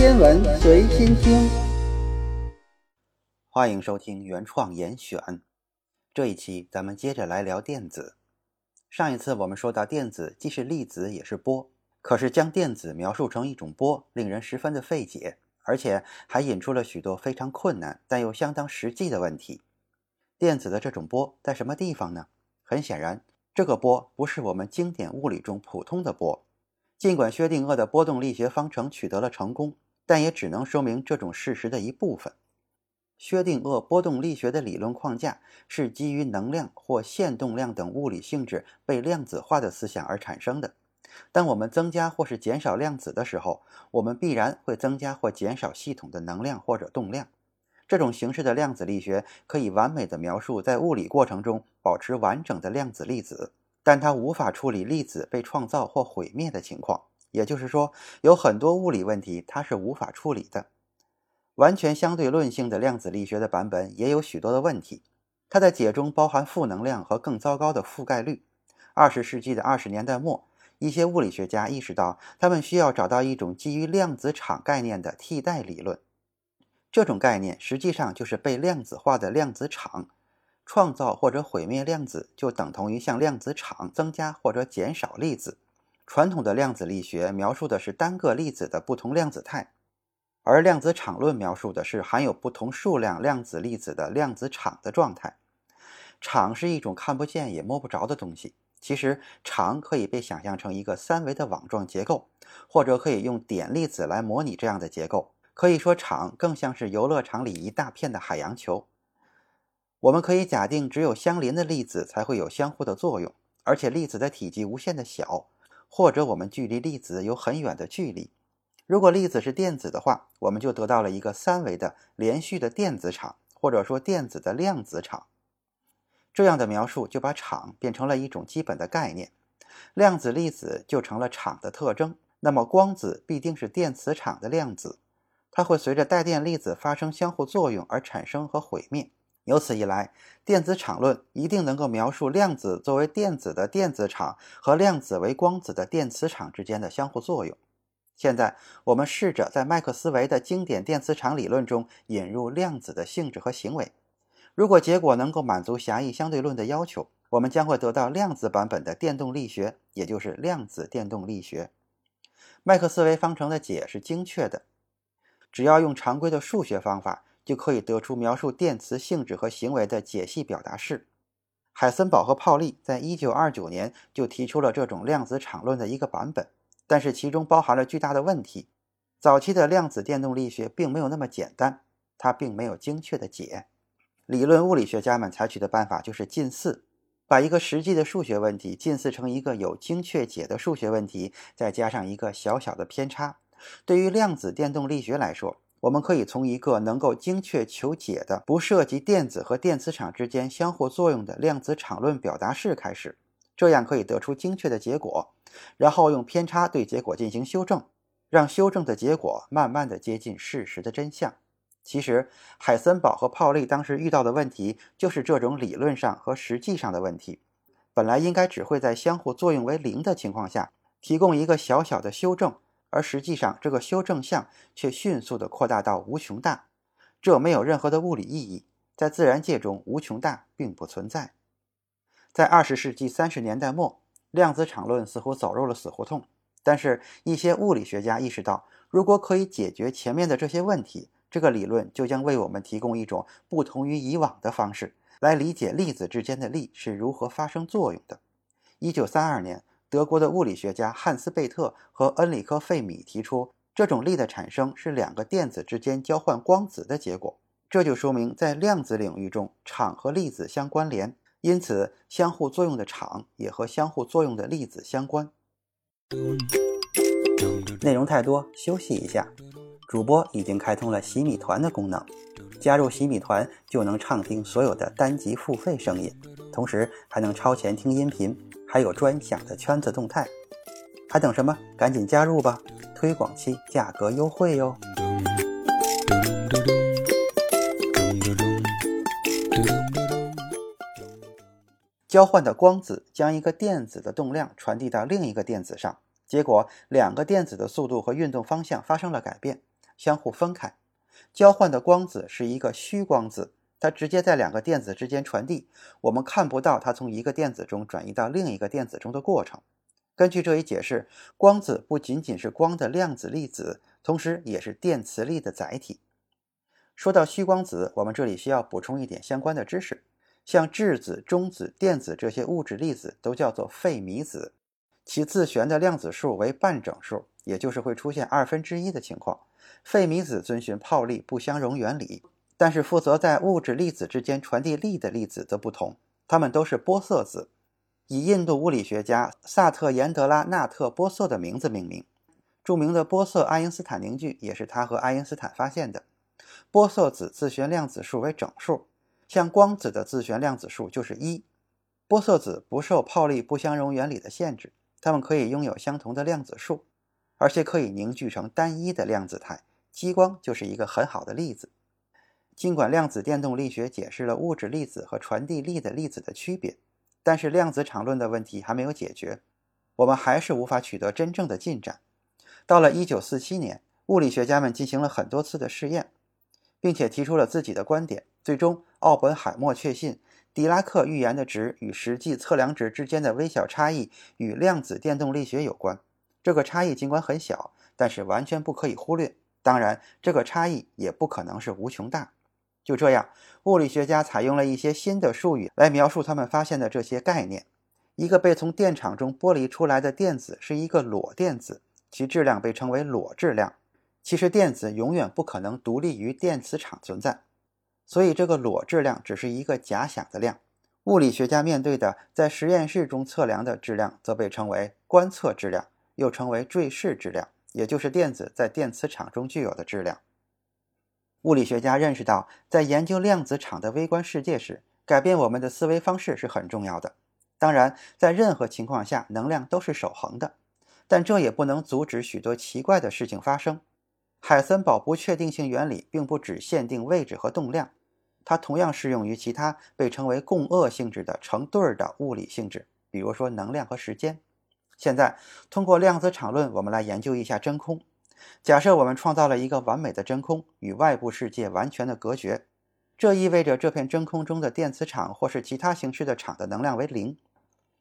天文随心听，欢迎收听原创严选。这一期咱们接着来聊电子。上一次我们说到，电子既是粒子也是波，可是将电子描述成一种波，令人十分的费解，而且还引出了许多非常困难但又相当实际的问题。电子的这种波在什么地方呢？很显然，这个波不是我们经典物理中普通的波。尽管薛定谔的波动力学方程取得了成功，但也只能说明这种事实的一部分。薛定谔波动力学的理论框架是基于能量或线动量等物理性质被量子化的思想而产生的。当我们增加或是减少量子的时候，我们必然会增加或减少系统的能量或者动量。这种形式的量子力学可以完美的描述在物理过程中保持完整的量子粒子，但它无法处理粒子被创造或毁灭的情况。也就是说，有很多物理问题它是无法处理的。完全相对论性的量子力学的版本也有许多的问题，它的解中包含负能量和更糟糕的覆盖率。二十世纪的二十年代末，一些物理学家意识到，他们需要找到一种基于量子场概念的替代理论。这种概念实际上就是被量子化的量子场。创造或者毁灭量子就等同于向量子场增加或者减少粒子。传统的量子力学描述的是单个粒子的不同量子态。而量子场论描述的是含有不同数量量子粒子的量子场的状态。场是一种看不见也摸不着的东西。其实，场可以被想象成一个三维的网状结构，或者可以用点粒子来模拟这样的结构。可以说，场更像是游乐场里一大片的海洋球。我们可以假定，只有相邻的粒子才会有相互的作用，而且粒子的体积无限的小，或者我们距离粒子有很远的距离。如果粒子是电子的话，我们就得到了一个三维的连续的电子场，或者说电子的量子场。这样的描述就把场变成了一种基本的概念，量子粒子就成了场的特征。那么光子必定是电磁场的量子，它会随着带电粒子发生相互作用而产生和毁灭。由此一来，电子场论一定能够描述量子作为电子的电子场和量子为光子的电磁场之间的相互作用。现在，我们试着在麦克斯韦的经典电磁场理论中引入量子的性质和行为。如果结果能够满足狭义相对论的要求，我们将会得到量子版本的电动力学，也就是量子电动力学。麦克斯韦方程的解是精确的，只要用常规的数学方法，就可以得出描述电磁性质和行为的解析表达式。海森堡和泡利在一九二九年就提出了这种量子场论的一个版本。但是其中包含了巨大的问题。早期的量子电动力学并没有那么简单，它并没有精确的解。理论物理学家们采取的办法就是近似，把一个实际的数学问题近似成一个有精确解的数学问题，再加上一个小小的偏差。对于量子电动力学来说，我们可以从一个能够精确求解的、不涉及电子和电磁场之间相互作用的量子场论表达式开始。这样可以得出精确的结果，然后用偏差对结果进行修正，让修正的结果慢慢的接近事实的真相。其实，海森堡和泡利当时遇到的问题就是这种理论上和实际上的问题。本来应该只会在相互作用为零的情况下提供一个小小的修正，而实际上这个修正项却迅速的扩大到无穷大，这没有任何的物理意义。在自然界中，无穷大并不存在。在二十世纪三十年代末，量子场论似乎走入了死胡同。但是，一些物理学家意识到，如果可以解决前面的这些问题，这个理论就将为我们提供一种不同于以往的方式来理解粒子之间的力是如何发生作用的。一九三二年，德国的物理学家汉斯·贝特和恩里克·费米提出，这种力的产生是两个电子之间交换光子的结果。这就说明，在量子领域中，场和粒子相关联。因此，相互作用的场也和相互作用的粒子相关。内容太多，休息一下。主播已经开通了洗米团的功能，加入洗米团就能畅听所有的单集付费声音，同时还能超前听音频，还有专享的圈子动态。还等什么？赶紧加入吧！推广期价格优惠哟。交换的光子将一个电子的动量传递到另一个电子上，结果两个电子的速度和运动方向发生了改变。相互分开。交换的光子是一个虚光子，它直接在两个电子之间传递，我们看不到它从一个电子中转移到另一个电子中的过程。根据这一解释，光子不仅仅是光的量子粒子，同时也是电磁力的载体。说到虚光子，我们这里需要补充一点相关的知识。像质子、中子、电子这些物质粒子都叫做费米子，其自旋的量子数为半整数，也就是会出现二分之一的情况。费米子遵循泡利不相容原理，但是负责在物质粒子之间传递力的粒子则不同，它们都是玻色子，以印度物理学家萨特延德拉纳特玻色的名字命名。著名的玻色爱因斯坦凝聚也是他和爱因斯坦发现的。玻色子自旋量子数为整数，像光子的自旋量子数就是一。玻色子不受泡利不相容原理的限制，它们可以拥有相同的量子数。而且可以凝聚成单一的量子态，激光就是一个很好的例子。尽管量子电动力学解释了物质粒子和传递力的粒子的区别，但是量子场论的问题还没有解决，我们还是无法取得真正的进展。到了1947年，物理学家们进行了很多次的试验，并且提出了自己的观点。最终，奥本海默确信狄拉克预言的值与实际测量值之间的微小差异与量子电动力学有关。这个差异尽管很小，但是完全不可以忽略。当然，这个差异也不可能是无穷大。就这样，物理学家采用了一些新的术语来描述他们发现的这些概念。一个被从电场中剥离出来的电子是一个裸电子，其质量被称为裸质量。其实，电子永远不可能独立于电磁场存在，所以这个裸质量只是一个假想的量。物理学家面对的在实验室中测量的质量则被称为观测质量。又称为坠势质量，也就是电子在电磁场中具有的质量。物理学家认识到，在研究量子场的微观世界时，改变我们的思维方式是很重要的。当然，在任何情况下，能量都是守恒的，但这也不能阻止许多奇怪的事情发生。海森堡不确定性原理并不只限定位置和动量，它同样适用于其他被称为共轭性质的成对儿的物理性质，比如说能量和时间。现在，通过量子场论，我们来研究一下真空。假设我们创造了一个完美的真空，与外部世界完全的隔绝，这意味着这片真空中的电磁场或是其他形式的场的能量为零，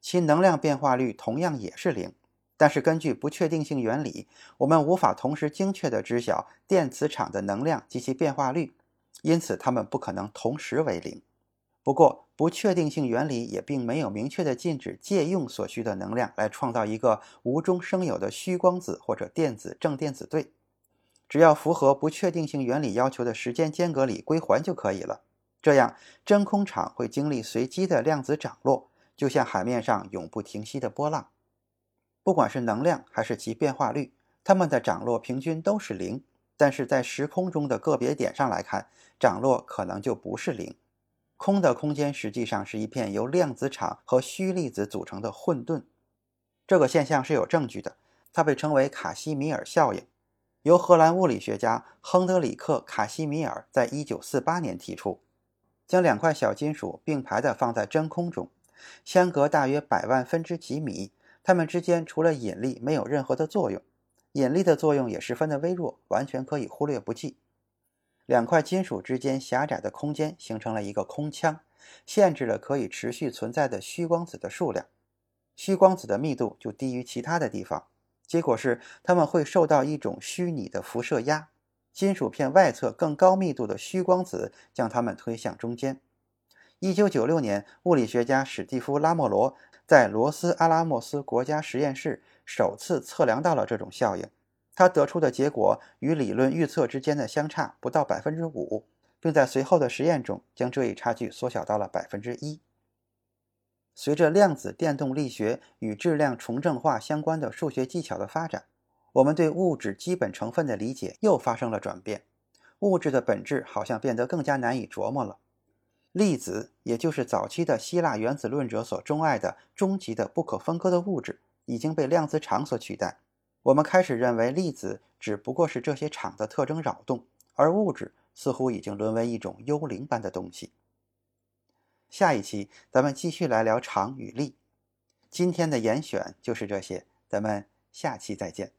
其能量变化率同样也是零。但是，根据不确定性原理，我们无法同时精确地知晓电磁场的能量及其变化率，因此它们不可能同时为零。不过，不确定性原理也并没有明确的禁止借用所需的能量来创造一个无中生有的虚光子或者电子正电子对，只要符合不确定性原理要求的时间间隔里归还就可以了。这样，真空场会经历随机的量子涨落，就像海面上永不停息的波浪。不管是能量还是其变化率，它们的涨落平均都是零，但是在时空中的个别点上来看，涨落可能就不是零。空的空间实际上是一片由量子场和虚粒子组成的混沌。这个现象是有证据的，它被称为卡西米尔效应，由荷兰物理学家亨德里克·卡西米尔在一九四八年提出。将两块小金属并排地放在真空中，相隔大约百万分之几米，它们之间除了引力没有任何的作用，引力的作用也十分的微弱，完全可以忽略不计。两块金属之间狭窄的空间形成了一个空腔，限制了可以持续存在的虚光子的数量，虚光子的密度就低于其他的地方。结果是，它们会受到一种虚拟的辐射压，金属片外侧更高密度的虚光子将它们推向中间。一九九六年，物理学家史蒂夫·拉莫罗在罗斯阿拉莫斯国家实验室首次测量到了这种效应。他得出的结果与理论预测之间的相差不到百分之五，并在随后的实验中将这一差距缩小到了百分之一。随着量子电动力学与质量重正化相关的数学技巧的发展，我们对物质基本成分的理解又发生了转变。物质的本质好像变得更加难以琢磨了。粒子，也就是早期的希腊原子论者所钟爱的终极的不可分割的物质，已经被量子场所取代。我们开始认为粒子只不过是这些场的特征扰动，而物质似乎已经沦为一种幽灵般的东西。下一期咱们继续来聊场与力。今天的严选就是这些，咱们下期再见。